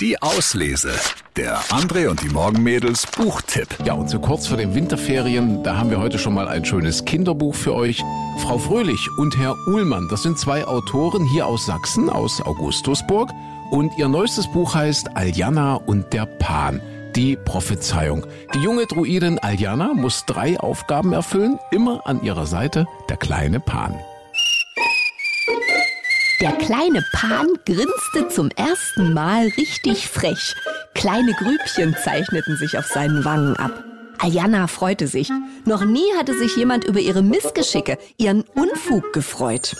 Die Auslese. Der André und die Morgenmädels Buchtipp. Ja, und so kurz vor den Winterferien, da haben wir heute schon mal ein schönes Kinderbuch für euch. Frau Fröhlich und Herr Uhlmann, das sind zwei Autoren hier aus Sachsen, aus Augustusburg. Und ihr neuestes Buch heißt Aljana und der Pan. Die Prophezeiung. Die junge Druidin Aljana muss drei Aufgaben erfüllen, immer an ihrer Seite der kleine Pan. Der kleine Pan grinste zum ersten Mal richtig frech. Kleine Grübchen zeichneten sich auf seinen Wangen ab. Aljana freute sich. Noch nie hatte sich jemand über ihre Missgeschicke, ihren Unfug gefreut.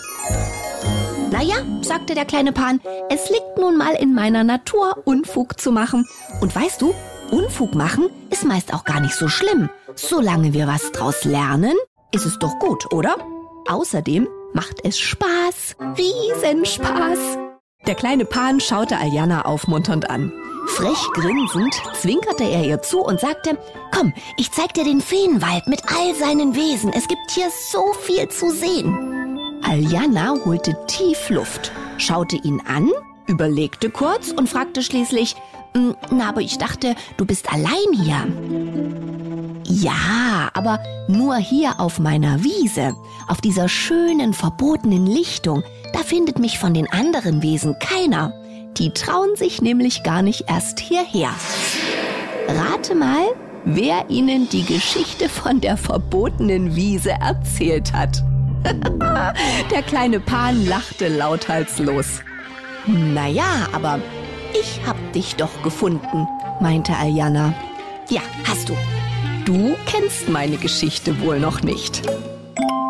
Naja, sagte der kleine Pan, es liegt nun mal in meiner Natur, Unfug zu machen. Und weißt du, Unfug machen ist meist auch gar nicht so schlimm. Solange wir was draus lernen, ist es doch gut, oder? Außerdem macht es Spaß, Riesenspaß. Der kleine Pan schaute Aljana aufmunternd an. Frech grinsend zwinkerte er ihr zu und sagte, Komm, ich zeig dir den Feenwald mit all seinen Wesen. Es gibt hier so viel zu sehen. Aljana holte tief Luft, schaute ihn an, überlegte kurz und fragte schließlich, "Mm, Na, aber ich dachte, du bist allein hier. Ja, aber nur hier auf meiner Wiese, auf dieser schönen, verbotenen Lichtung, da findet mich von den anderen Wesen keiner. Die trauen sich nämlich gar nicht erst hierher. Rate mal, wer ihnen die Geschichte von der verbotenen Wiese erzählt hat. der kleine Pan lachte lauthals Naja, aber ich hab dich doch gefunden, meinte Aljana. Ja, hast du. Du kennst meine Geschichte wohl noch nicht.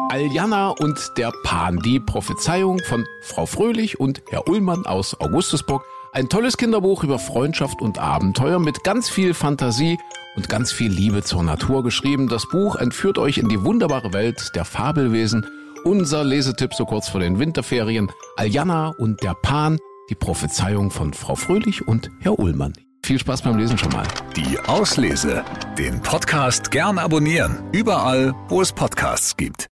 Aljana und der Pan, die Prophezeiung von Frau Fröhlich und Herr Ullmann aus Augustusburg. Ein tolles Kinderbuch über Freundschaft und Abenteuer mit ganz viel Fantasie und ganz viel Liebe zur Natur geschrieben. Das Buch entführt euch in die wunderbare Welt der Fabelwesen. Unser Lesetipp so kurz vor den Winterferien. Aljana und der Pan, die Prophezeiung von Frau Fröhlich und Herr Ullmann. Viel Spaß beim Lesen schon mal. Die Auslese. Den Podcast gern abonnieren. Überall, wo es Podcasts gibt.